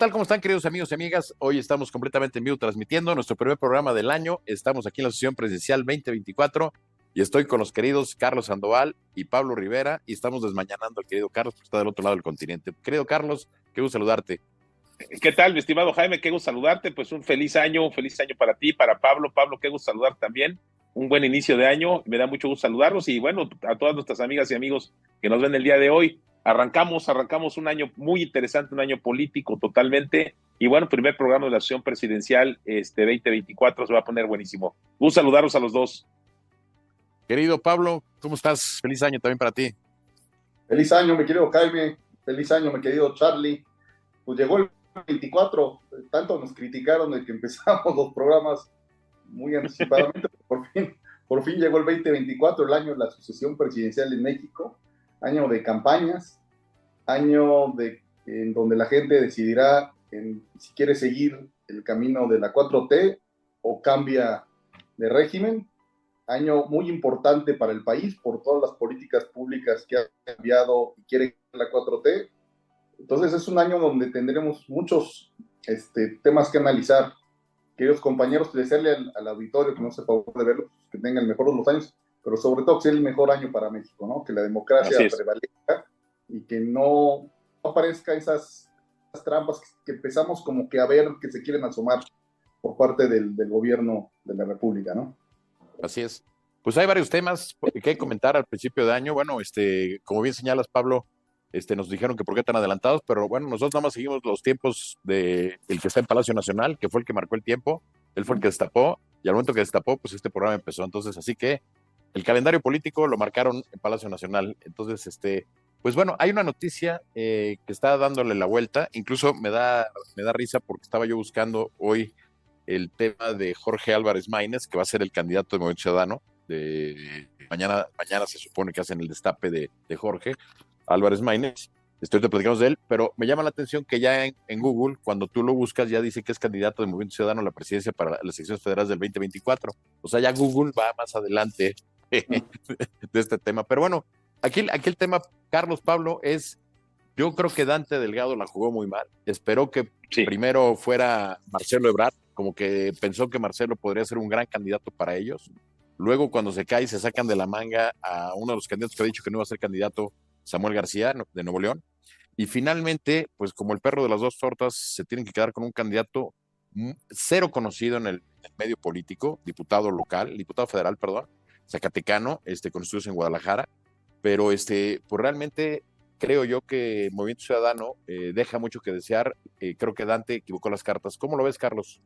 Hola, ¿qué tal? ¿Cómo están, queridos amigos y amigas? Hoy estamos completamente en vivo transmitiendo nuestro primer programa del año. Estamos aquí en la sesión presidencial 2024 y estoy con los queridos Carlos Sandoval y Pablo Rivera y estamos desmañanando al querido Carlos porque está del otro lado del continente. Querido Carlos, qué gusto saludarte. ¿Qué tal, mi estimado Jaime? Qué gusto saludarte. Pues un feliz año, un feliz año para ti, para Pablo. Pablo, qué gusto saludar también. Un buen inicio de año. Me da mucho gusto saludarlos y bueno, a todas nuestras amigas y amigos que nos ven el día de hoy. Arrancamos, arrancamos un año muy interesante, un año político totalmente. Y bueno, primer programa de la sesión presidencial este 2024 se va a poner buenísimo. Un saludaros a los dos. Querido Pablo, ¿cómo estás? Feliz año también para ti. Feliz año, mi querido Jaime. Feliz año, mi querido Charlie. Pues llegó el 24. Tanto nos criticaron de que empezamos los programas muy anticipadamente. por, fin, por fin llegó el 2024, el año de la sucesión presidencial en México año de campañas, año de, en donde la gente decidirá si quiere seguir el camino de la 4T o cambia de régimen. Año muy importante para el país por todas las políticas públicas que ha cambiado y quiere la 4T. Entonces es un año donde tendremos muchos este, temas que analizar. Queridos compañeros, desearle al, al auditorio que no se de verlo, que tenga el mejor de los años pero sobre todo que sea el mejor año para México, ¿no? Que la democracia prevalezca y que no aparezca esas, trampas que, empezamos como que a ver que se quieren asomar por parte del, gobierno de la República, ¿no? Así es. Pues hay varios temas que comentar al principio de año. Bueno, este, como bien señalas, Pablo, este, nos dijeron que por qué tan adelantados, pero bueno, nosotros nada más seguimos los tiempos de el que está en Palacio Nacional, que fue el que marcó el tiempo, él fue el que destapó, y al momento que destapó, pues este programa empezó. Entonces, así que el calendario político lo marcaron en Palacio Nacional. Entonces, este, pues bueno, hay una noticia eh, que está dándole la vuelta. Incluso me da, me da risa porque estaba yo buscando hoy el tema de Jorge Álvarez Maínez, que va a ser el candidato de Movimiento Ciudadano. De, mañana, mañana se supone que hacen el destape de, Jorge Álvarez Maínez. Estoy te platicamos de él, pero me llama la atención que ya en, en, Google, cuando tú lo buscas, ya dice que es candidato de Movimiento Ciudadano a la presidencia para las elecciones federales del 2024. O sea, ya Google va más adelante de este tema. Pero bueno, aquí, aquí el tema, Carlos Pablo, es, yo creo que Dante Delgado la jugó muy mal. Esperó que primero fuera Marcelo Ebrard, como que pensó que Marcelo podría ser un gran candidato para ellos. Luego, cuando se cae, se sacan de la manga a uno de los candidatos que ha dicho que no iba a ser candidato, Samuel García, de Nuevo León. Y finalmente, pues como el perro de las dos tortas, se tienen que quedar con un candidato cero conocido en el medio político, diputado local, diputado federal, perdón, zacatecano, este, con estudios en Guadalajara, pero este, pues realmente creo yo que Movimiento Ciudadano eh, deja mucho que desear. Eh, creo que Dante equivocó las cartas. ¿Cómo lo ves, Carlos?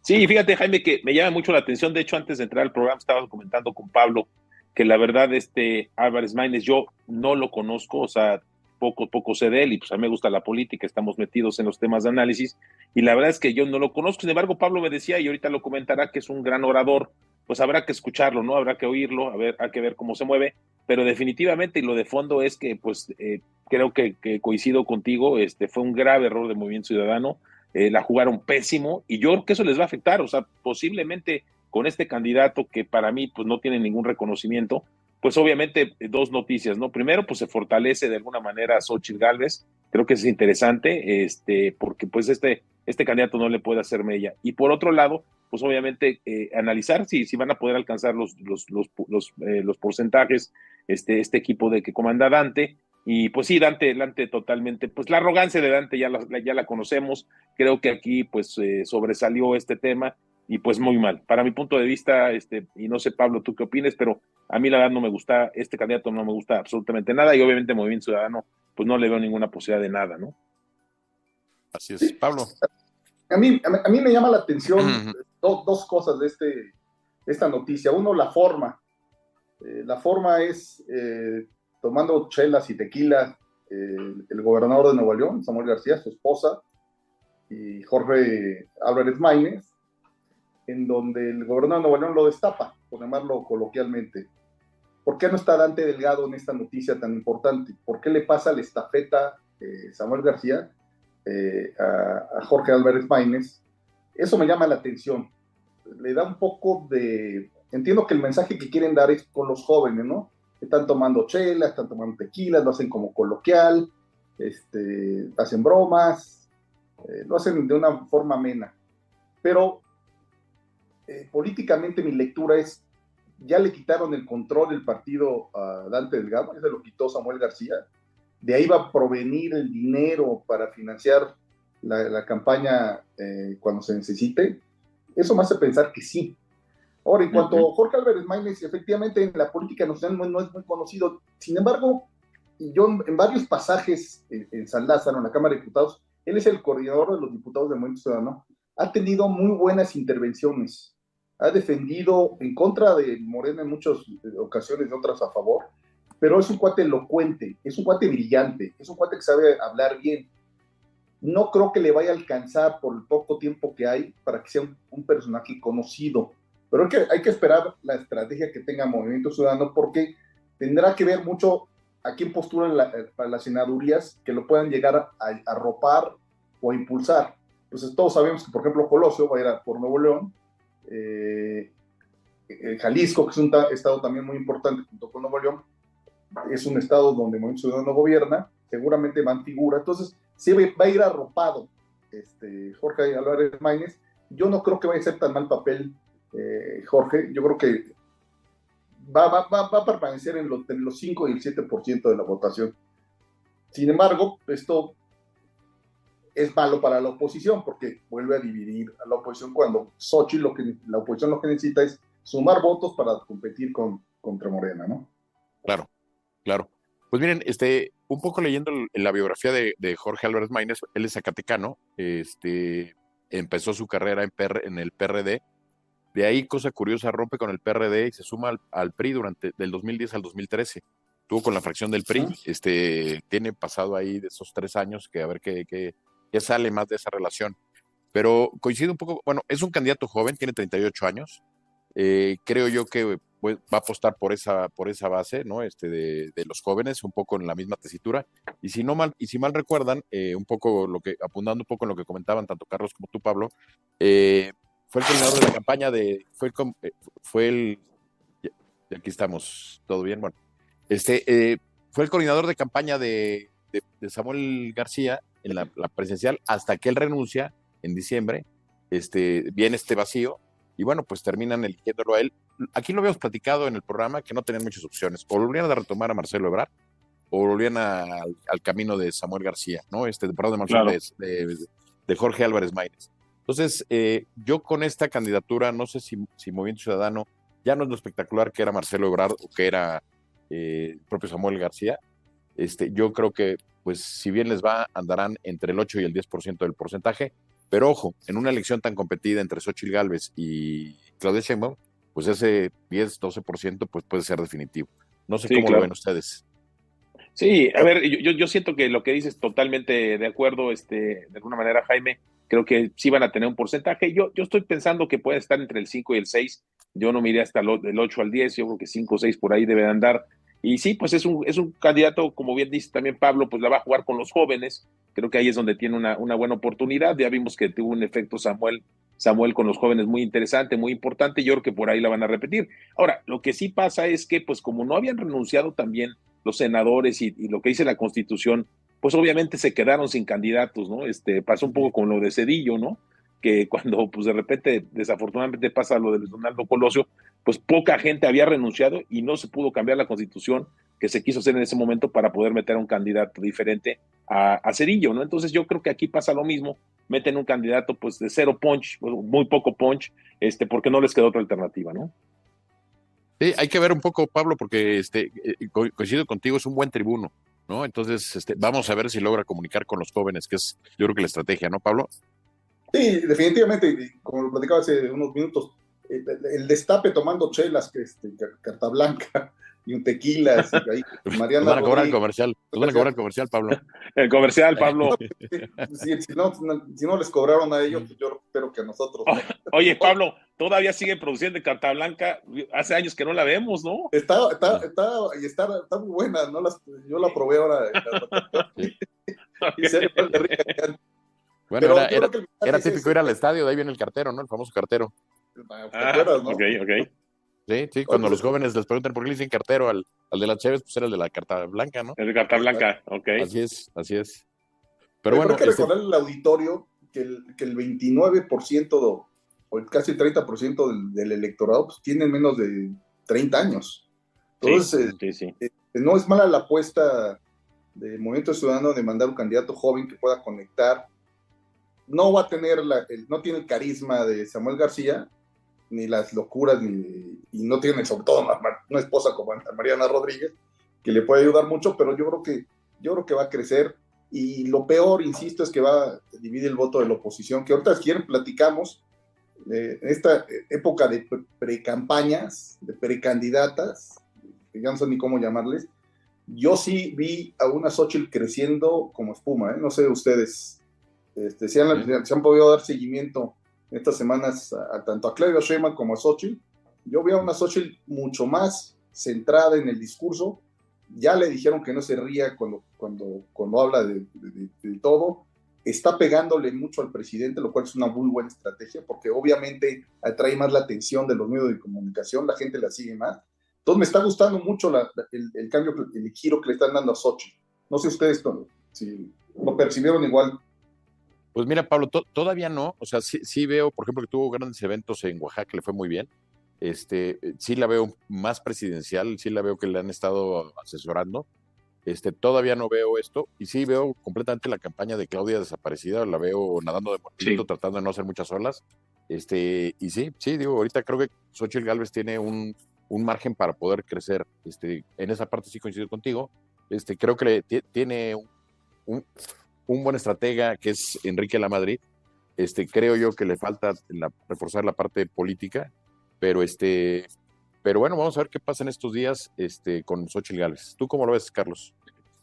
Sí, fíjate, Jaime, que me llama mucho la atención. De hecho, antes de entrar al programa estaba comentando con Pablo que la verdad, este Álvarez Maínez, yo no lo conozco, o sea, poco, poco sé de él y pues a mí me gusta la política, estamos metidos en los temas de análisis y la verdad es que yo no lo conozco. Sin embargo, Pablo me decía y ahorita lo comentará que es un gran orador, pues habrá que escucharlo, ¿no? Habrá que oírlo, a ver, hay que ver cómo se mueve, pero definitivamente y lo de fondo es que, pues, eh, creo que, coincido contigo, este fue un grave error de Movimiento Ciudadano, eh, la jugaron pésimo y yo creo que eso les va a afectar, o sea, posiblemente con este candidato que para mí, pues, no tiene ningún reconocimiento, pues obviamente dos noticias, ¿no? Primero, pues se fortalece de alguna manera a Xochitl Galvez, creo que es interesante, este, porque pues este, este candidato no le puede hacer mella. Y por otro lado, pues obviamente eh, analizar si, si van a poder alcanzar los, los, los, los, eh, los, porcentajes este, este equipo de que comanda Dante. Y pues sí, Dante, Dante totalmente, pues la arrogancia de Dante ya la, ya la conocemos, creo que aquí pues eh, sobresalió este tema y pues muy mal. Para mi punto de vista, este, y no sé Pablo, tú qué opines, pero a mí la verdad no me gusta, este candidato no me gusta absolutamente nada y obviamente Movimiento Ciudadano pues no le veo ninguna posibilidad de nada, ¿no? Así es, Pablo. A mí, a mí me llama la atención dos cosas de este, esta noticia. Uno, la forma. Eh, la forma es eh, tomando chelas y tequila eh, el gobernador de Nuevo León, Samuel García, su esposa, y Jorge Álvarez Maínez, en donde el gobernador de Nuevo León lo destapa, por llamarlo coloquialmente. ¿Por qué no está Dante Delgado en esta noticia tan importante? ¿Por qué le pasa la estafeta Samuel García a, Jorge Álvarez Maínez eso me llama la atención. Le da un poco de... Entiendo que el mensaje que quieren dar es con los jóvenes, ¿no? Están tomando chela, están tomando tequila, lo hacen como coloquial, este, hacen bromas, eh, lo hacen de una forma amena. Pero eh, políticamente mi lectura es, ya le quitaron el control del partido a Dante Delgado, ya se lo quitó Samuel García, de ahí va a provenir el dinero para financiar la, campaña eh, cuando se necesite. Eso me hace pensar que sí. Ahora, en cuanto a Jorge Álvarez Maínez, efectivamente en la política nacional no, es muy conocido. Sin embargo, yo en varios pasajes en, San Lázaro, en la Cámara de Diputados, él es el coordinador de los diputados del Movimiento Ciudadano, ha tenido muy buenas intervenciones, ha defendido en contra de Morena en muchas ocasiones, y otras a favor, pero es un cuate elocuente, es un cuate brillante, es un cuate que sabe hablar bien. No creo que le vaya a alcanzar por el poco tiempo que hay para que sea un, personaje conocido, pero hay que, hay que esperar la estrategia que tenga Movimiento Ciudadano porque tendrá que ver mucho a quién postulan para las senadurías que lo puedan llegar a, arropar o a impulsar. Entonces todos sabemos que, por ejemplo, Colosio va a ir a, por Nuevo León, eh, eh, Jalisco, que es un estado también muy importante junto con Nuevo León, es un estado donde Movimiento Ciudadano gobierna, seguramente van figura, entonces sí va a ir arropado este, Jorge Álvarez Maínez. Yo no creo que vaya a ser tan mal papel, eh, Jorge, yo creo que va, va, va, va a permanecer en los, en los 5 y el 7% de la votación. Sin embargo, esto es malo para la oposición porque vuelve a dividir a la oposición cuando Sochi lo que la oposición lo que necesita es sumar votos para competir con, contra Morena, ¿no? Claro. Claro. Pues miren, este, un poco leyendo la biografía de, Jorge Álvarez Maínez, él es zacatecano, este, empezó su carrera en, en el PRD, de ahí, cosa curiosa, rompe con el PRD y se suma al, PRI durante del 2010 al 2013. Tuvo con la fracción del PRI, este, tiene pasado ahí de esos tres años que a ver qué, qué, qué sale más de esa relación. Pero coincide un poco, bueno, es un candidato joven, tiene 38 años. Eh, creo yo que va a apostar por esa, por esa base, ¿no? Este de, los jóvenes, un poco en la misma tesitura. Y si no mal, y si mal recuerdan, eh, un poco lo que, apuntando un poco en lo que comentaban tanto Carlos como tú, Pablo, eh, fue el coordinador de la campaña de, fue el, eh, fue el aquí estamos, todo bien, bueno, este, fue el coordinador de campaña de, Samuel García en la, la, presencial hasta que él renuncia en diciembre, este, viene este vacío y bueno, pues terminan eligiéndolo a él aquí lo habíamos platicado en el programa que no tenían muchas opciones. O volvían a retomar a Marcelo Ebrard o volvían al, camino de Samuel García, ¿no? Este, perdón, de, de, Jorge Álvarez Maínez. Entonces, eh, yo con esta candidatura, no sé si, si Movimiento Ciudadano ya no es lo espectacular que era Marcelo Ebrard o que era eh, el propio Samuel García. Este, yo creo que, pues, si bien les va, andarán entre el 8 y el 10% del porcentaje. Pero ojo, en una elección tan competida entre Xochitl Gálvez y Claudia Sheinbaum, pues ese 10, 12% pues puede ser definitivo. No sé cómo lo ven ustedes. Sí, a ver, yo, yo siento que lo que dices totalmente de acuerdo, este, de alguna manera, Jaime, creo que sí van a tener un porcentaje. Yo, yo estoy pensando que puede estar entre el 5 y el 6. Yo no miré hasta el 8 al 10, yo creo que 5 o 6 por ahí debe andar. Y sí, pues es un, es un candidato, como bien dice también Pablo, pues la va a jugar con los jóvenes. Creo que ahí es donde tiene una, una buena oportunidad. Ya vimos que tuvo un efecto Samuel Samuel con los jóvenes muy interesante, muy importante, yo creo que por ahí la van a repetir. Ahora, lo que sí pasa es que, pues como no habían renunciado también los senadores y, lo que dice la Constitución, pues obviamente se quedaron sin candidatos, ¿no? Este, pasó un poco con lo de Cedillo, ¿no? Que cuando, pues de repente, desafortunadamente pasa lo de Donaldo Colosio, pues poca gente había renunciado y no se pudo cambiar la Constitución que se quiso hacer en ese momento para poder meter a un candidato diferente a, Cedillo, ¿no? Entonces yo creo que aquí pasa lo mismo, meten un candidato pues de cero punch, muy poco punch, este, porque no les queda otra alternativa, ¿no? Sí, hay que ver un poco, Pablo, porque este, eh, coincido contigo, es un buen tribuno, ¿no? Entonces, este, vamos a ver si logra comunicar con los jóvenes, que es, yo creo que la estrategia, ¿no, Pablo? Sí, definitivamente, como lo platicaba hace unos minutos, el, destape tomando chelas, que este, carta blanca, y un tequila. Ahí, Mariana van a cobrar el comercial. van a cobrar el comercial, Pablo. El comercial, Pablo. si, no, si no les cobraron a ellos, pues yo espero que a nosotros. oye, Pablo, todavía sigue produciendo carta blanca. Hace años que no la vemos, ¿no? Está, está, está, y está, está muy buena. ¿no? Las, yo la probé ahora. Bueno, era, era, típico ir al estadio, de ahí viene el cartero, ¿no? El famoso cartero. Ah, ¿no? Ok, ok. Sí, sí, cuando los jóvenes les preguntan por qué le dicen cartero al, al de la Chévez, pues era el de la carta blanca, ¿no? El de carta blanca, ok. Así es, así es. Pero, bueno, hay que este recordar al auditorio que el, que el 29% o el casi 30% del, del electorado pues, tiene menos de 30 años. Entonces, eh, eh, no es mala la apuesta del Movimiento Ciudadano de mandar un candidato joven que pueda conectar. No va a tener, la, no tiene el carisma de Samuel García, ni las locuras, ni, y no tiene sobre todo una, esposa como Mariana Rodríguez, que le puede ayudar mucho, pero yo creo que, yo creo que va a crecer. Y lo peor, insisto, es que va a dividir el voto de la oposición, que ahorita si quieren platicamos, en esta época de pre-campañas, de precandidatas, ya no sé ni cómo llamarles, yo sí vi a una Xochitl creciendo como espuma, ¿eh? no sé ustedes, este, si, han, han, podido dar seguimiento estas semanas a, tanto a Claudia Sheinbaum como a Xochitl, yo vi a una Xochitl mucho más centrada en el discurso, ya le dijeron que no se ría cuando, cuando, cuando habla de, de todo, está pegándole mucho al presidente, lo cual es una muy buena estrategia, porque obviamente atrae más la atención de los medios de comunicación, la gente la sigue más. Entonces me está gustando mucho el, cambio, el giro que le están dando a Sochi. No sé ustedes si lo percibieron igual. Pues mira, Pablo, todavía no. O sea, sí, sí, veo, por ejemplo, que tuvo grandes eventos en Oaxaca, le fue muy bien. Este, sí la veo más presidencial, sí la veo que le han estado asesorando este, todavía no veo esto y sí veo completamente la campaña de Claudia desaparecida, la veo nadando de muertito, tratando de no hacer muchas olas. Este, y sí, sí, digo, ahorita creo que Xochitl Galvez tiene un, un margen para poder crecer. Este, en esa parte sí coincido contigo. Este, creo que le, tiene un, un, buen estratega que es Enrique Lamadrid. Este, creo yo que le falta la, reforzar la parte política, pero este, pero bueno, vamos a ver qué pasa en estos días este, con Xochitl Gales. ¿Tú cómo lo ves, Carlos?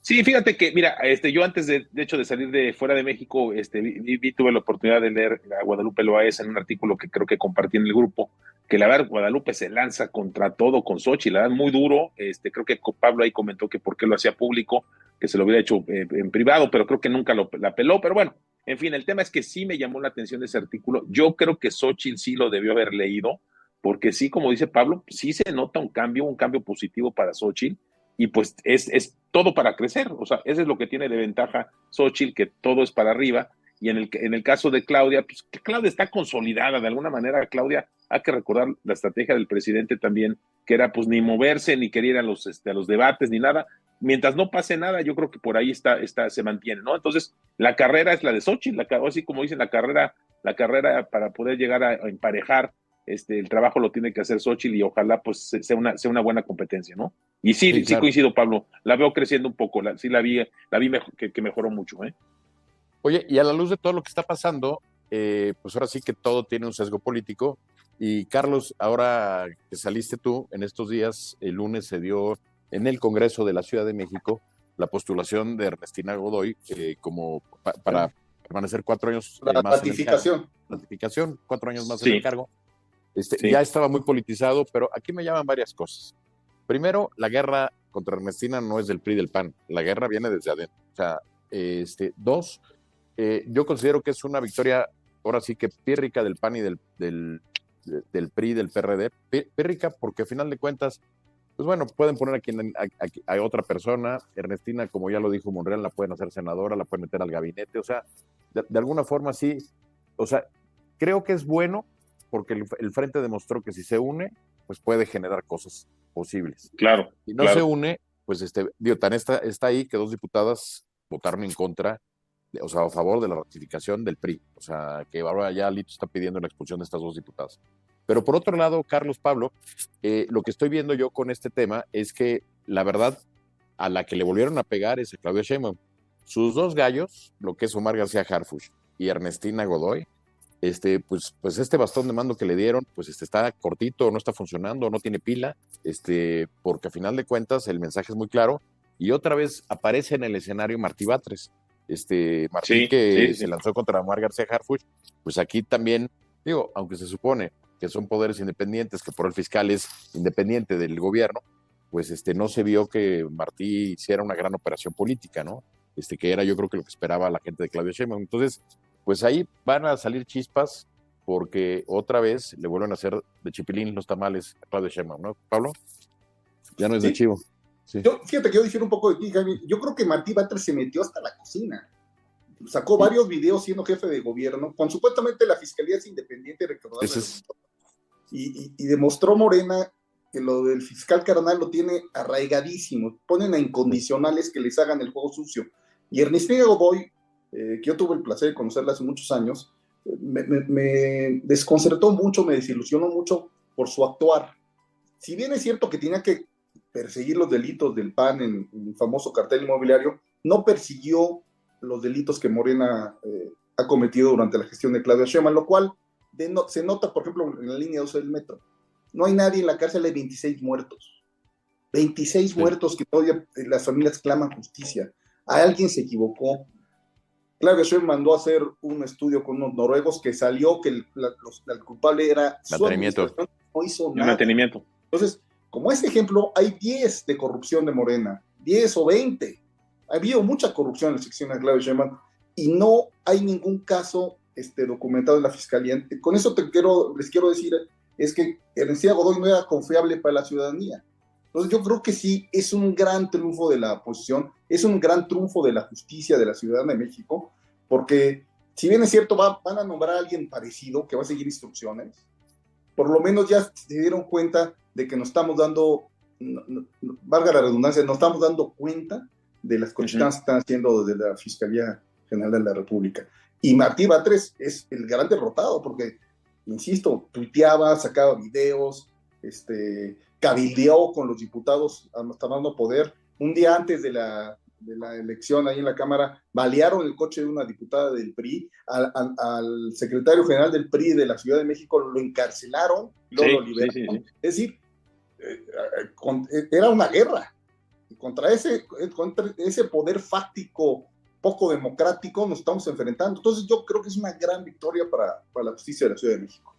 Sí, fíjate que, mira, este, yo antes de, de hecho de salir de fuera de México, este, vi, tuve la oportunidad de leer a Guadalupe Loaes en un artículo que creo que compartí en el grupo, que la verdad Guadalupe se lanza contra todo con Xochitl, la verdad muy duro, este, creo que Pablo ahí comentó que por qué lo hacía público, que se lo hubiera hecho eh, en privado, pero creo que nunca lo, la peló, pero bueno, en fin, el tema es que sí me llamó la atención ese artículo, yo creo que Xochitl sí lo debió haber leído, porque sí, como dice Pablo, sí se nota un cambio, un cambio positivo para Xochitl, y pues es, es todo para crecer, o sea, eso es lo que tiene de ventaja Xochitl, que todo es para arriba, y en el, en el caso de Claudia, pues que Claudia está consolidada de alguna manera, Claudia, hay que recordar la estrategia del presidente también, que era pues ni moverse, ni querer ir a los, este, a los debates, ni nada, mientras no pase nada, yo creo que por ahí está, está, se mantiene, ¿no? Entonces, la carrera es la de Xochitl, la, así como dicen, la carrera, la carrera para poder llegar a emparejar este, el trabajo lo tiene que hacer Xochitl y ojalá pues sea una, sea una buena competencia, ¿no? Y sí, sí, coincido, Pablo, la veo creciendo un poco, la, sí la vi, la vi que, mejoró mucho, ¿eh? Oye, y a la luz de todo lo que está pasando, eh, pues ahora sí que todo tiene un sesgo político. Y Carlos, ahora que saliste tú, en estos días, el lunes se dio en el Congreso de la Ciudad de México la postulación de Ernestina Godoy eh, como para permanecer cuatro años la más ratificación. ratificación, cuatro años más en el cargo. Este, Ya estaba muy politizado, pero aquí me llaman varias cosas. Primero, la guerra contra Ernestina no es del PRI del PAN, la guerra viene desde adentro. O sea, este, dos, eh, yo considero que es una victoria, ahora sí que pírrica del PAN y del, del, del PRI, del PRD, pírrica porque al final de cuentas, pues bueno, pueden poner aquí a, a, otra persona, Ernestina, como ya lo dijo Monreal, la pueden hacer senadora, la pueden meter al gabinete, o sea, de alguna forma sí, o sea, creo que es bueno porque el, frente demostró que si se une, pues puede generar cosas posibles. Claro. Si no se une, pues este, digo, tan está, está ahí que dos diputadas votaron en contra, o sea, a favor de la ratificación del PRI. O sea, que ahora ya Lito está pidiendo la expulsión de estas dos diputadas. Pero por otro lado, Carlos Pablo, eh, lo que estoy viendo yo con este tema es que la verdad a la que le volvieron a pegar es a Claudia Sheinbaum. Sus dos gallos, lo que es Omar García Harfush y Ernestina Godoy, este, pues, pues este bastón de mando que le dieron, pues este, está cortito, no está funcionando, no tiene pila, este, porque a final de cuentas el mensaje es muy claro. Y otra vez aparece en el escenario Martí Batres, este, Martí que se lanzó contra Omar García Harfuch, pues aquí también, digo, aunque se supone que son poderes independientes, que por el fiscal es independiente del gobierno, pues este, no se vio que Martí hiciera una gran operación política, ¿no? Este, que era yo creo que lo que esperaba la gente de Claudio Sheinbaum. Entonces, pues ahí van a salir chispas porque otra vez le vuelven a hacer de chipilín los tamales a Claudio Sheinbaum, ¿no, Pablo? Ya no es de chivo. Yo, fíjate que yo difiero un poco de ti, Jaime. Yo creo que Martí Batres se metió hasta la cocina. sacó varios videos siendo jefe de gobierno, con supuestamente la fiscalía es independiente, y, y, demostró Morena que lo del fiscal carnal lo tiene arraigadísimo, ponen a incondicionales que les hagan el juego sucio. Y Ernestina Godoy, eh, que yo tuve el placer de conocerla hace muchos años, me, me, desconcertó mucho, me desilusionó mucho por su actuar. Si bien es cierto que tenía que perseguir los delitos del PAN en, el famoso cartel inmobiliario, no persiguió los delitos que Morena eh, ha cometido durante la gestión de Claudia Sheinbaum, lo cual se nota, por ejemplo, en la línea 12 del metro. No hay nadie en la cárcel, hay 26 muertos. 26 muertos que todavía eh, las familias claman justicia. A alguien se equivocó. Claudia Sheinbaum mandó a hacer un estudio con unos noruegos que salió que el, culpable era mantenimiento. no hizo nada. mantenimiento. Entonces, como ese ejemplo, hay 10 de corrupción de Morena, 10 o 20 ha habido mucha corrupción en la sección de Claudio Sheinbaum y no hay ningún caso este, documentado en la fiscalía. Con eso te quiero, les quiero decir es que Ernestina Godoy no era confiable para la ciudadanía. Entonces yo creo que sí es un gran triunfo de la oposición, es un gran triunfo de la justicia de la ciudadana de México, porque si bien es cierto, van a nombrar a alguien parecido que va a seguir instrucciones, por lo menos ya se dieron cuenta de que nos estamos dando, valga la redundancia, nos estamos dando cuenta de las cochinadas que están haciendo desde la Fiscalía General de la República. Y Martí Batres es el gran derrotado, porque, insisto, tuiteaba, sacaba videos, este, cabildeó con los diputados tomando poder. Un día antes de la, de la elección ahí en la Cámara, balearon el coche de una diputada del PRI, al, al, secretario general del PRI de la Ciudad de México lo encarcelaron, luego lo liberaron. es decir, eh, eh, era una guerra, contra ese, contra ese poder fáctico poco democrático nos estamos enfrentando. Entonces yo creo que es una gran victoria para, para la justicia de la Ciudad de México.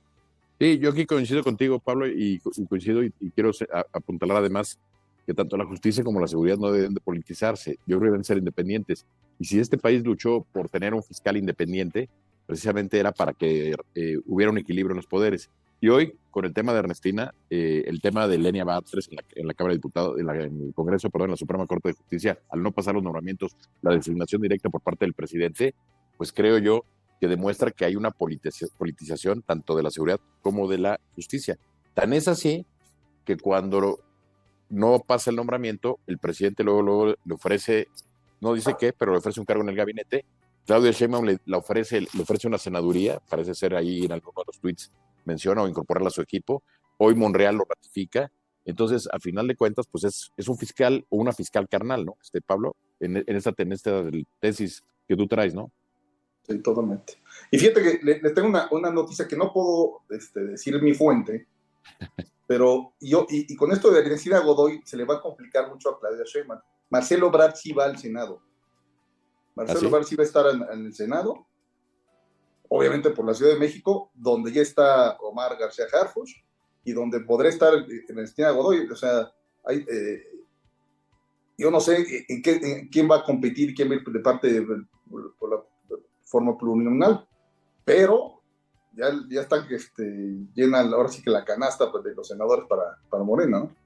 Sí, yo aquí coincido contigo, Pablo, y, coincido y, quiero apuntalar además que tanto la justicia como la seguridad no deben de politizarse, yo creo que deben ser independientes. Y si este país luchó por tener un fiscal independiente, precisamente era para que eh, hubiera un equilibrio en los poderes. Y hoy, con el tema de Ernestina, eh, el tema de Lenia Batres en la, en la Cámara de Diputados, en, el Congreso, perdón, en la Suprema Corte de Justicia, al no pasar los nombramientos, la designación directa por parte del presidente, pues creo yo que demuestra que hay una politización tanto de la seguridad como de la justicia. Tan es así que cuando no pasa el nombramiento, el presidente luego, luego le ofrece, no dice qué, pero le ofrece un cargo en el gabinete. Claudia Sheinbaum le, ofrece, le ofrece una senaduría, parece ser ahí en alguno de los tweets menciona o incorporarla a su equipo. Hoy Monreal lo ratifica. Entonces, a final de cuentas, pues es, es un fiscal o una fiscal carnal, ¿no? Este Pablo, en, en esta, en tesis que tú traes, ¿no? Sí, totalmente. Y fíjate que le, tengo una, una, noticia que no puedo este, decir mi fuente, pero yo, y, con esto de Ernestina Godoy se le va a complicar mucho a Claudia Sheinbaum. Marcelo Brad sí va al Senado. Marcelo ¿Ah, Brad sí va a estar en el Senado obviamente por la Ciudad de México, donde ya está Omar García Harfuch y donde podrá estar en Estina Godoy. O sea, hay, eh, yo no sé en, qué, quién va a competir, quién va a ir de parte de, por la forma plurinominal, pero ya, ya está este, llena ahora sí que la canasta pues, de los senadores para, para Morena, ¿no?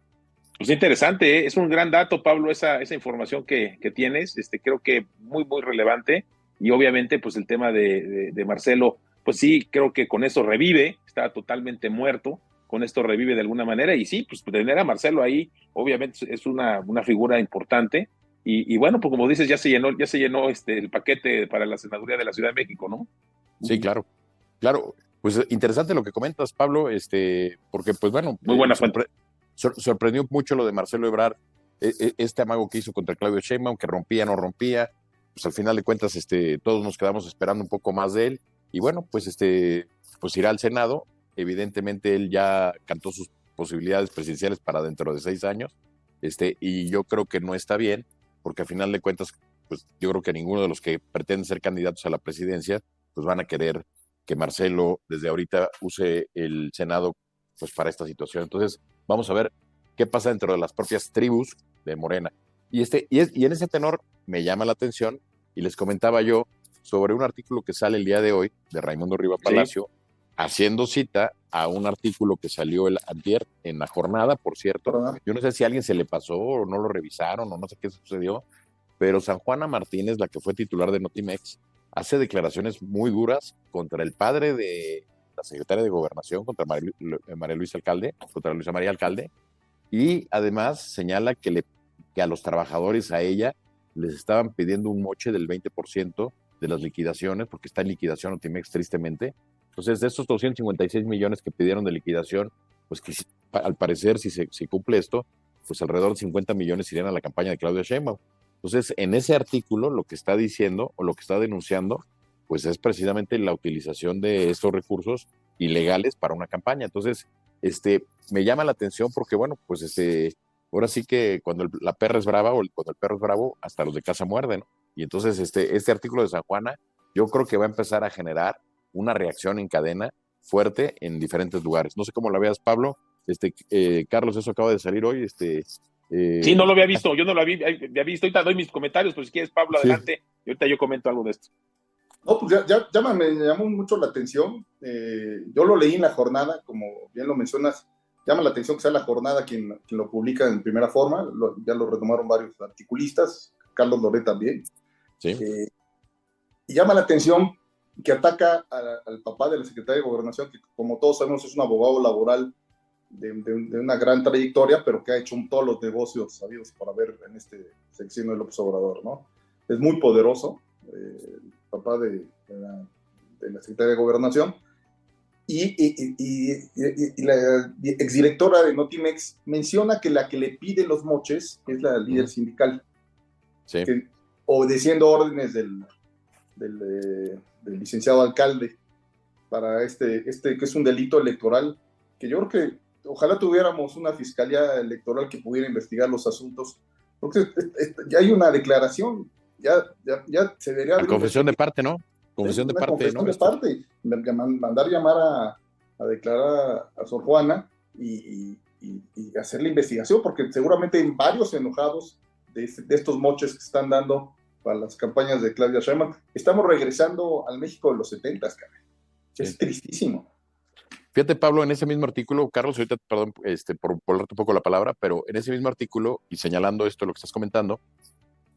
Pues interesante, ¿eh? es un gran dato, Pablo, esa, esa información que, que, tienes, este, creo que muy, muy relevante. Y obviamente, pues el tema de, Marcelo, pues sí, creo que con eso revive, está totalmente muerto, con esto revive de alguna manera. Y sí, pues tener a Marcelo ahí, obviamente es una, una figura importante. Y, bueno, pues como dices, ya se llenó, ya se llenó este el paquete para la senaduría de la Ciudad de México, ¿no? Sí, claro. Claro. Pues interesante lo que comentas, Pablo, este, porque pues bueno, muy buena fuente. sorprendió mucho lo de Marcelo Ebrard, e, e, este amago que hizo contra Claudio Sheinbaum, que rompía, no rompía, pues al final de cuentas este, todos nos quedamos esperando un poco más de él y bueno, pues este pues irá al Senado, evidentemente él ya cantó sus posibilidades presidenciales para dentro de seis años, este, y yo creo que no está bien, porque al final de cuentas, pues yo creo que ninguno de los que pretenden ser candidatos a la presidencia, pues van a querer que Marcelo desde ahorita use el Senado pues para esta situación. Entonces, vamos a ver qué pasa dentro de las propias tribus de Morena. Y, este, y, y en ese tenor me llama la atención y les comentaba yo sobre un artículo que sale el día de hoy de Raimundo Riva Palacio, haciendo cita a un artículo que salió el antier en la jornada, por cierto. Yo no sé si a alguien se le pasó o no lo revisaron o no sé qué sucedió, pero San Juana Martínez, la que fue titular de Notimex, hace declaraciones muy duras contra el padre de la secretaria de Gobernación, contra María, María Luisa Alcalde, contra Luisa María Alcalde, y además señala que, le, que a los trabajadores, a ella, les estaban pidiendo un moche del 20% de las liquidaciones, porque está en liquidación Otimex tristemente. Entonces, de esos 256 millones que pidieron de liquidación, pues que al parecer, si se cumple esto, pues alrededor de 50 millones irían a la campaña de Claudia Sheinbaum. Entonces, en ese artículo, lo que está diciendo o lo que está denunciando, pues es precisamente la utilización de estos recursos ilegales para una campaña. Entonces, este, me llama la atención porque, bueno, pues este, ahora sí que cuando la perra es brava o cuando el perro es bravo, hasta los de casa muerden. Y entonces, este, este artículo de San Juana, yo creo que va a empezar a generar una reacción en cadena fuerte en diferentes lugares. No sé cómo la veas, Pablo. Este, eh, Carlos, eso acaba de salir hoy. Este, eh, sí, no lo había visto, yo no lo había, visto. Ahorita doy mis comentarios, pero si quieres, Pablo, adelante. Y ahorita yo comento algo de esto. No, pues ya, ya, me llamó mucho la atención. Eh, yo lo leí en la jornada, como bien lo mencionas, llama la atención que sea la jornada quien, quien lo publica en primera forma. ya lo retomaron varios articulistas, Carlos Loré también. Sí. y llama la atención que ataca al papá de la secretaria de Gobernación, que como todos sabemos es un abogado laboral de, una gran trayectoria, pero que ha hecho todos los negocios sabidos para ver en este sexenio del López Obrador, ¿no? Es muy poderoso, eh, el papá de, la, secretaria de Gobernación, y, y, la exdirectora de Notimex menciona que la que le pide los moches es la líder sindical, sí. obedeciendo órdenes del, del, eh, del licenciado alcalde para este, este, que es un delito electoral, que yo creo que ojalá tuviéramos una fiscalía electoral que pudiera investigar los asuntos, porque ya hay una declaración, ya, ya, ya se debería... confesión de parte, ¿no? Confesión de parte. Confesión de parte, mandar llamar a, a declarar a, Sor Juana y, y, hacer la investigación, porque seguramente hay varios enojados de, de estos moches que están dando para las campañas de Claudia Sheinbaum. Estamos regresando al México de los 70, caray. Es tristísimo. Fíjate, Pablo, en ese mismo artículo, Carlos, ahorita, perdón este, por volverte un poco la palabra, pero en ese mismo artículo, y señalando esto, lo que estás comentando,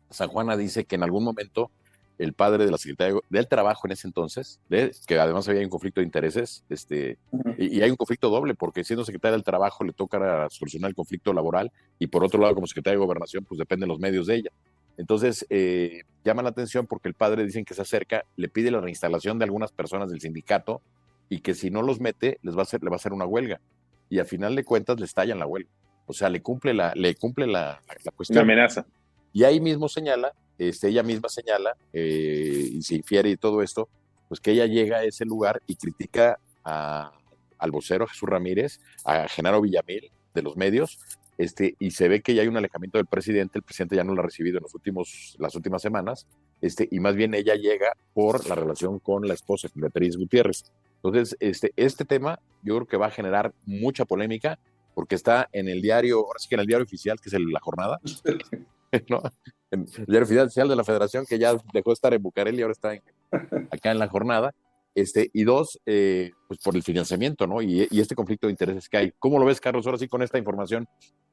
San Juana dice que en algún momento el padre de la secretaria del Trabajo en ese entonces, de, que además había un conflicto de intereses, este, y, y, hay un conflicto doble, porque siendo secretaria del Trabajo le toca solucionar el conflicto laboral, y por otro lado, como secretaria de Gobernación, pues dependen los medios de ella. Entonces, eh, llama la atención porque el padre dicen que se acerca, le pide la reinstalación de algunas personas del sindicato y que si no los mete, les va a hacer, le va a hacer una huelga. Y al final de cuentas le estallan la huelga. O sea, le cumple la, le cumple la, cuestión. Una amenaza. Y ahí mismo señala, este, ella misma señala, eh, y se infiere y todo esto, pues que ella llega a ese lugar y critica al vocero Jesús Ramírez, a Genaro Villamil de los medios, este, y se ve que ya hay un alejamiento del presidente, el presidente ya no lo ha recibido en los últimos, las últimas semanas, este, y más bien ella llega por la relación con la esposa, Beatriz Gutiérrez. Entonces, este, este tema yo creo que va a generar mucha polémica porque está en el diario, ahora sí que en el diario oficial, que es el, La Jornada, ¿no? el diario oficial de la federación, que ya dejó de estar en Bucareli y ahora está acá en La Jornada, este, y dos, eh, pues por el financiamiento, ¿no? Y, y, este conflicto de intereses que hay. ¿Cómo lo ves, Carlos, ahora sí con esta información?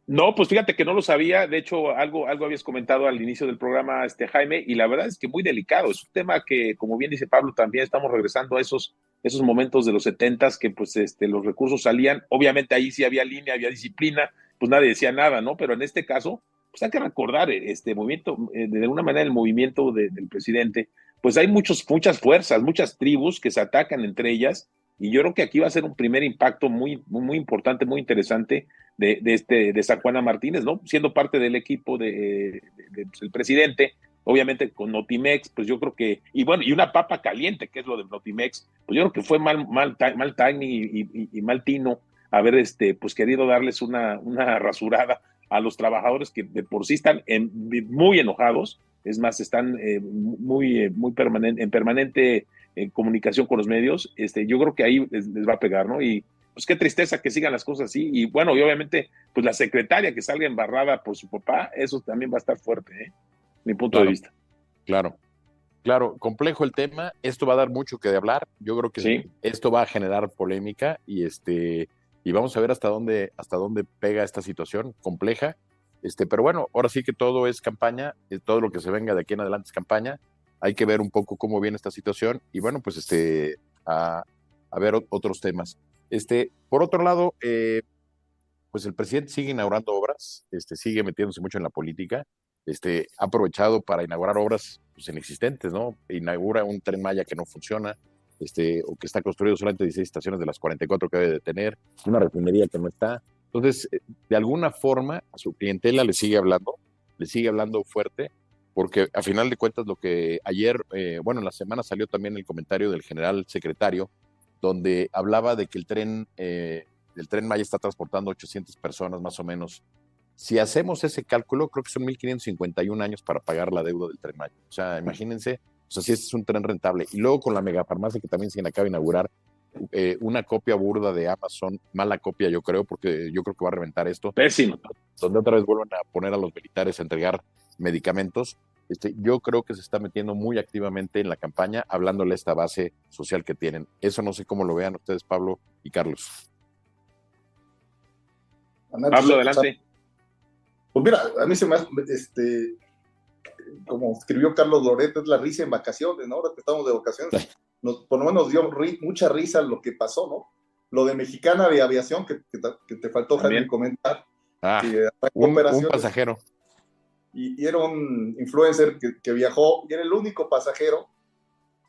No, pues fíjate que no lo sabía. De hecho, algo, algo habías comentado al inicio del programa, este Jaime, y la verdad es que muy delicado. Es un tema que, como bien dice Pablo, también estamos regresando a esos, esos momentos de los setentas que pues este, los recursos salían. Obviamente ahí sí había línea, había disciplina, pues nadie decía nada, ¿no? Pero en este caso, pues hay que recordar eh, este movimiento, eh, de alguna manera el movimiento del presidente, pues hay muchos, muchas fuerzas, muchas tribus que se atacan entre ellas y yo creo que aquí va a ser un primer impacto muy, muy, importante, muy interesante de, de, este, de San Juana Martínez, ¿no? Siendo parte del equipo del de, pues, presidente, obviamente con Notimex, pues yo creo que, y bueno, y una papa caliente, que es lo de Notimex, pues yo creo que fue mal, mal, mal timing y, mal tino haber este, pues querido darles una, una rasurada a los trabajadores que de por sí están muy enojados, es más, están eh, muy, muy permanente, en permanente en comunicación con los medios, este, yo creo que ahí les, va a pegar, ¿no? Y pues qué tristeza que sigan las cosas así. Y bueno, y obviamente, pues la secretaria que salga embarrada por su papá, eso también va a estar fuerte, ¿eh? Mi punto de vista. Claro. Claro, complejo el tema. Esto va a dar mucho que de hablar. Yo creo que sí. esto va a generar polémica y este y vamos a ver hasta dónde hasta dónde pega esta situación compleja. Este, pero bueno, ahora sí que todo es campaña, todo lo que se venga de aquí en adelante es campaña hay que ver un poco cómo viene esta situación y bueno, pues este, a, ver otros temas. Este, por otro lado, eh, pues el presidente sigue inaugurando obras, este, sigue metiéndose mucho en la política, este, ha aprovechado para inaugurar obras pues, inexistentes, ¿no? Inaugura un tren Maya que no funciona, este, o que está construido solamente 16 estaciones de las 44 que debe de tener, una refinería que no está. Entonces, eh, de alguna forma, a su clientela le sigue hablando, le sigue hablando fuerte, porque a final de cuentas lo que ayer, eh, bueno, en la semana salió también el comentario del general secretario, donde hablaba de que el tren eh, el tren Maya está transportando 800 personas más o menos. Si hacemos ese cálculo, creo que son 1.551 años para pagar la deuda del tren Maya. O sea, imagínense, o sea, si este es un tren rentable. Y luego con la megafarmacia que también se acaba de inaugurar, eh, una copia burda de Amazon, mala copia yo creo, porque yo creo que va a reventar esto. Pésimo. Donde otra vez vuelvan a poner a los militares a entregar medicamentos. Este, yo creo que se está metiendo muy activamente en la campaña, hablándole a esta base social que tienen. Eso no sé cómo lo vean ustedes, Pablo y Carlos. Pablo, adelante. Pues mira, a mí se me hace, este, como escribió Carlos Loreto, es la risa en vacaciones, ¿no? Ahora que estamos de vacaciones, nos, por lo menos nos dio mucha risa lo que pasó, ¿no? Lo de Mexicana de Aviación, que, te faltó, Javier, comentar. Ah, un, pasajero. Y, era un influencer que, viajó y era el único pasajero.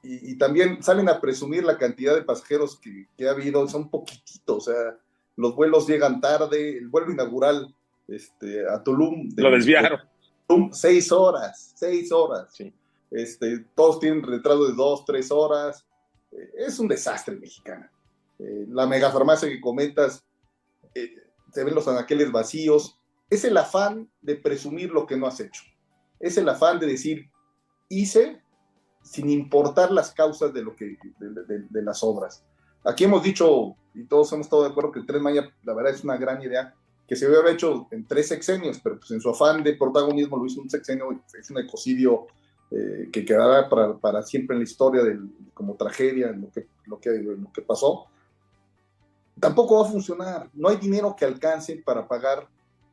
Y, también salen a presumir la cantidad de pasajeros que, que ha habido, son poquititos, o sea, los vuelos llegan tarde, el vuelo inaugural este, a Tulum. Lo desviaron. Tulum, seis horas, seis horas. Sí. Este, todos tienen retraso de dos, tres horas. Eh, es un desastre mexicana. Eh, la megafarmacia que comentas, eh, se ven los anaqueles vacíos. Es el afán de presumir lo que no has hecho. Es el afán de decir, hice sin importar las causas de, lo que, de las obras. Aquí hemos dicho, y todos hemos estado de acuerdo, que el Tren Maya, la verdad, es una gran idea, que se hubiera hecho en tres sexenios, pero pues en su afán de protagonismo lo hizo un sexenio, es un ecocidio eh, que quedará para, para, siempre en la historia del, como tragedia, en lo que, lo, que, lo que pasó. Tampoco va a funcionar, no hay dinero que alcance para pagar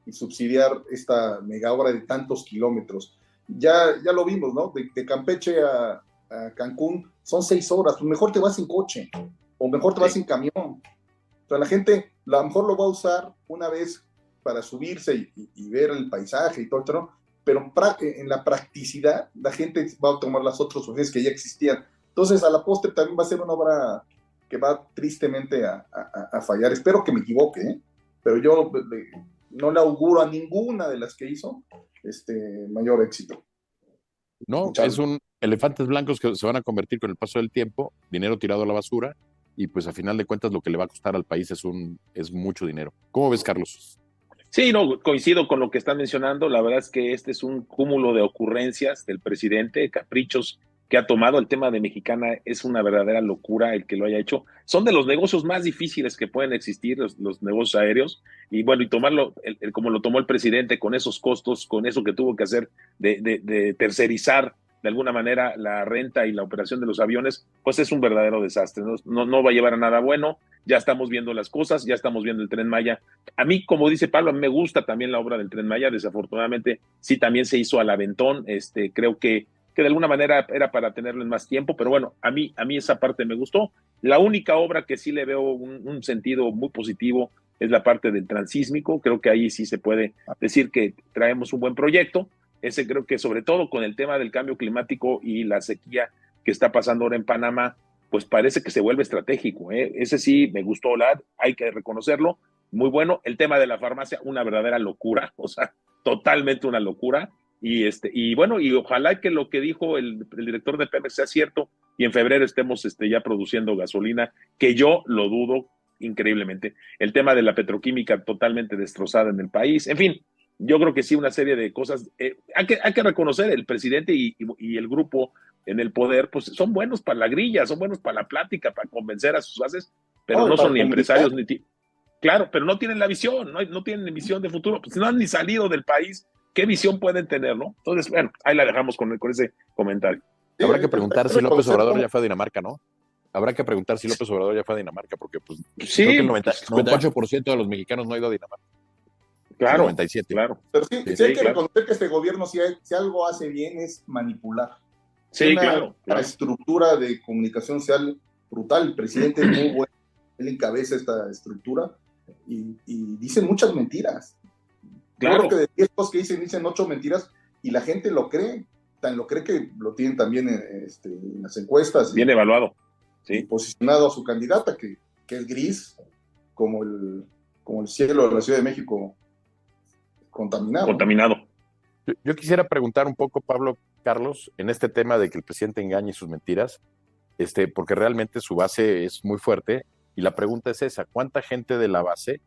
y subsidiar esta mega obra de tantos kilómetros. Ya, ya lo vimos, ¿no? De, Campeche a, a, Cancún son seis horas, pues mejor te vas en coche o mejor te vas en camión. O sea, la gente a lo mejor lo va a usar una vez para subirse y, ver el paisaje y todo, ¿no? pero en la practicidad la gente va a tomar las otras opciones que ya existían. Entonces, a la postre también va a ser una obra que va tristemente a, fallar. Espero que me equivoque, ¿eh? pero yo no le auguro a ninguna de las que hizo este mayor éxito. No, es un elefantes blancos que se van a convertir con el paso del tiempo, dinero tirado a la basura, y pues a final de cuentas lo que le va a costar al país es, un, es mucho dinero. ¿Cómo ves, Carlos? Sí, no, coincido con lo que están mencionando. La verdad es que este es un cúmulo de ocurrencias del presidente, caprichos que ha tomado. El tema de Mexicana es una verdadera locura el que lo haya hecho. Son de los negocios más difíciles que pueden existir, los, negocios aéreos. Y bueno, y tomarlo como lo tomó el presidente con esos costos, con eso que tuvo que hacer de, de tercerizar de alguna manera la renta y la operación de los aviones, pues es un verdadero desastre. No, no, va a llevar a nada bueno. Ya estamos viendo las cosas, ya estamos viendo el tren Maya. A mí, como dice Pablo, me gusta también la obra del tren Maya. Desafortunadamente, sí también se hizo al aventón. Este, creo que, que de alguna manera era para tenerlo en más tiempo, pero bueno, a mí, a mí esa parte me gustó. La única obra que sí le veo un, sentido muy positivo es la parte del transísmico. Creo que ahí sí se puede decir que traemos un buen proyecto ese creo que sobre todo con el tema del cambio climático y la sequía que está pasando ahora en Panamá, pues parece que se vuelve estratégico. ¿eh? Ese sí me gustó, la, hay que reconocerlo. Muy bueno. El tema de la farmacia, una verdadera locura, o sea, totalmente una locura. Y, este, y bueno, y ojalá que lo que dijo el, director de Pemex sea cierto y en febrero estemos este, ya produciendo gasolina, que yo lo dudo increíblemente. El tema de la petroquímica totalmente destrozada en el país. En fin, yo creo que sí, una serie de cosas. Eh, hay, que, hay que reconocer, el presidente y, el grupo en el poder, pues son buenos para la grilla, son buenos para la plática, para convencer a sus bases, pero no son ni empresarios ni... Claro, pero no tienen la visión, no, no tienen visión de futuro, pues no han ni salido del país, ¿qué visión pueden tener, no? Entonces, bueno, ahí la dejamos con, con ese comentario. Habrá que preguntar si López Obrador ya fue a Dinamarca, ¿no? Habrá que preguntar si López Obrador ya fue a Dinamarca, porque pues sí, creo que el 98% de los mexicanos no ha ido a Dinamarca. Claro, 97. claro. Pero sí, hay que reconocer que este gobierno, si, algo hace bien, es manipular. Sí, claro, Una estructura de comunicación social brutal. El presidente es muy bueno, él encabeza esta estructura y, y dice muchas mentiras. Claro. que de 10 cosas que dicen, dicen ocho mentiras y la gente lo cree. Tan lo cree que lo tienen también en, este, en las encuestas. Bien evaluado. Sí. Posicionado a su candidata, que, que es gris, como el, como el cielo de la Ciudad de México contaminado. Contaminado. Yo, yo, quisiera preguntar un poco, Pablo Carlos, en este tema de que el presidente engañe sus mentiras, este, porque realmente su base es muy fuerte. Y la pregunta es esa: ¿cuánta gente de la base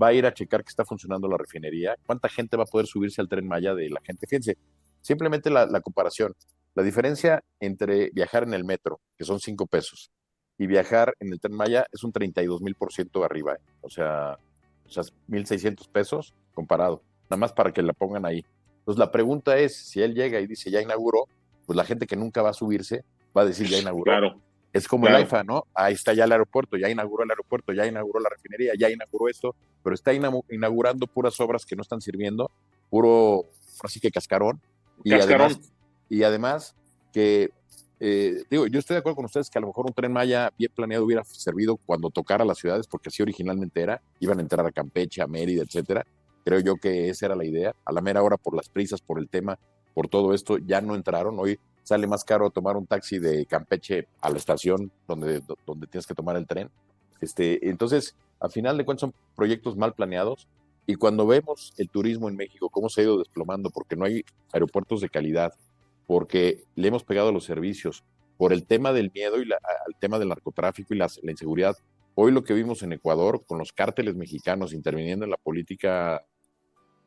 va a ir a checar que está funcionando la refinería? ¿Cuánta gente va a poder subirse al tren Maya de la gente? Fíjense, simplemente la, comparación. La diferencia entre viajar en el metro, que son cinco pesos, y viajar en el tren Maya es un 32 mil por ciento arriba. ¿eh? O sea, o sea, 1.600 pesos comparado. Nada más para que la pongan ahí. Entonces la pregunta es, si él llega y dice ya inauguró, pues la gente que nunca va a subirse va a decir ya inauguró. Claro. Es como Claro. el AIFA, ¿no? Ahí está ya el aeropuerto, ya inauguró el aeropuerto, ya inauguró la refinería, ya inauguró esto, pero está inaugurando puras obras que no están sirviendo, puro, así que cascarón. Y además, y además que, eh, digo, yo estoy de acuerdo con ustedes que a lo mejor un tren Maya bien planeado hubiera servido cuando tocara las ciudades, porque así originalmente era, iban a entrar a Campeche, a Mérida, etcétera. Creo yo que esa era la idea. A la mera hora, por las prisas, por el tema, por todo esto, ya no entraron. Hoy sale más caro tomar un taxi de Campeche a la estación donde, donde tienes que tomar el tren. Este, entonces, al final de cuentas son proyectos mal planeados y cuando vemos el turismo en México, cómo se ha ido desplomando porque no hay aeropuertos de calidad, porque le hemos pegado a los servicios, por el tema del miedo y la, al tema del narcotráfico y la, inseguridad. Hoy lo que vimos en Ecuador con los cárteles mexicanos interviniendo en la política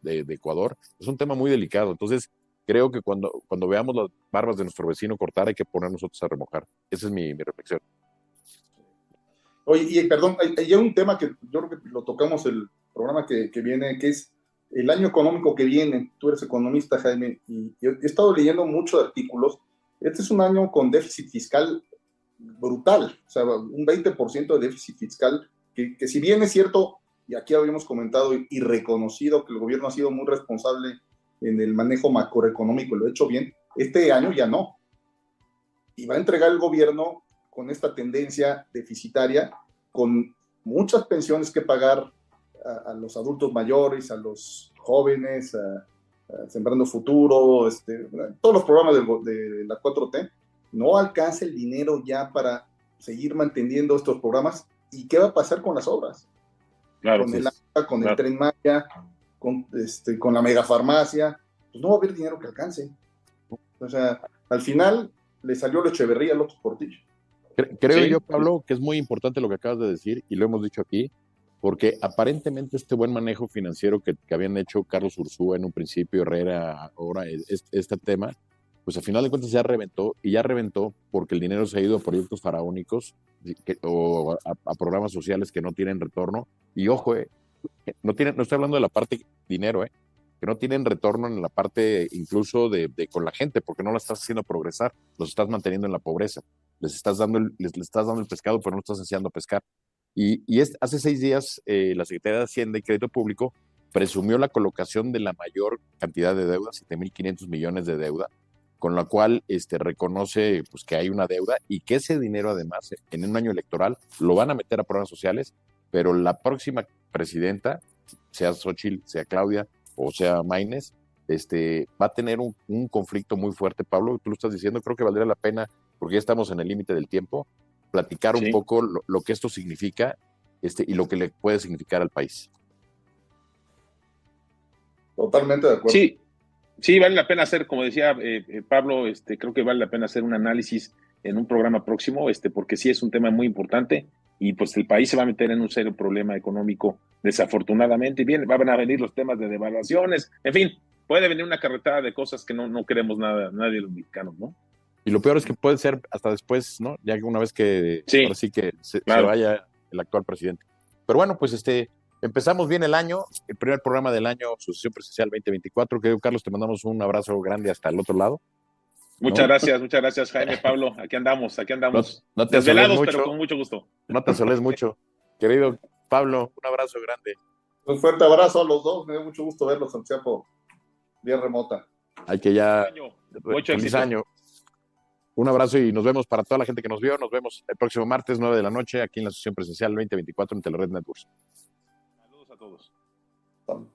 de, de Ecuador es un tema muy delicado. Entonces, creo que cuando, cuando veamos las barbas de nuestro vecino cortar, hay que poner nosotros a remojar. Esa es mi, mi reflexión. Oye, y perdón, hay, hay un tema que yo creo que lo tocamos el programa que, que, viene, que es el año económico que viene. Tú eres economista, Jaime, y yo he estado leyendo muchos artículos. Este es un año con déficit fiscal brutal, o sea, un 20% de déficit fiscal, que, que si bien es cierto, y aquí habíamos comentado y, y reconocido que el gobierno ha sido muy responsable en el manejo macroeconómico, lo ha hecho bien, este año ya no. Y va a entregar el gobierno con esta tendencia deficitaria, con muchas pensiones que pagar a, a los adultos mayores, a los jóvenes, a, a Sembrando Futuro, este, todos los programas de, de, la 4T, no alcanza el dinero ya para seguir manteniendo estos programas. ¿Y qué va a pasar con las obras? Claro, con el APA, con claro. el Tren Maya, con, este, con la megafarmacia, pues no va a haber dinero que alcance. O sea, al final le salió la Echeverría al otro Portillo. Creo sí. yo, Pablo, que es muy importante lo que acabas de decir, y lo hemos dicho aquí, porque aparentemente este buen manejo financiero que, que habían hecho Carlos Ursúa en un principio, Herrera, ahora este, este, tema, pues al final de cuentas ya reventó, y ya reventó porque el dinero se ha ido a proyectos faraónicos que, o a, a, programas sociales que no tienen retorno. Y ojo, eh, no, tiene, no estoy hablando de la parte dinero, eh, que no tienen retorno en la parte incluso de, de, con la gente, porque no la estás haciendo progresar, los estás manteniendo en la pobreza les estás dando el, les, estás dando el pescado, pero no estás enseñando a pescar. Y, y es, hace seis días eh, la Secretaría de Hacienda y Crédito Público presumió la colocación de la mayor cantidad de deuda, 7.500 millones de deuda, con la cual este, reconoce pues, que hay una deuda y que ese dinero además en un año electoral lo van a meter a programas sociales, pero la próxima presidenta, sea Xochitl, sea Claudia o sea Maines, este, va a tener un, un conflicto muy fuerte, Pablo, tú lo estás diciendo, creo que valdría la pena porque ya estamos en el límite del tiempo, platicar sí. un poco lo, lo, que esto significa este, y lo que le puede significar al país. Totalmente de acuerdo. Sí, sí, vale la pena hacer, como decía eh, eh, Pablo, este, creo que vale la pena hacer un análisis en un programa próximo, este, porque sí es un tema muy importante y pues el país se va a meter en un serio problema económico, desafortunadamente, y bien, van a venir los temas de devaluaciones, en fin, puede venir una carretada de cosas que no, no queremos nada, nadie de los mexicanos, ¿no? Y lo peor es que puede ser hasta después, ¿no? Ya que una vez que sí, sí que se, claro. se, vaya el actual presidente. Pero bueno, pues este empezamos bien el año, el primer programa del año, Sucesión Presidencial 2024. Querido Carlos, te mandamos un abrazo grande hasta el otro lado. Muchas ¿no? gracias, muchas gracias, Jaime, Pablo. Aquí andamos, aquí andamos. No, no te Desvelados, mucho, pero con mucho gusto. No te asoles mucho. Querido Pablo, un abrazo grande. Un fuerte abrazo a los dos, me dio mucho gusto verlos, Santiago, bien remota. Hay que ya. Mucho feliz éxito. año. Un abrazo y nos vemos para toda la gente que nos vio. Nos vemos el próximo martes, 9 de la noche, aquí en la sesión presencial 2024 en Telered Networks. Saludos a todos.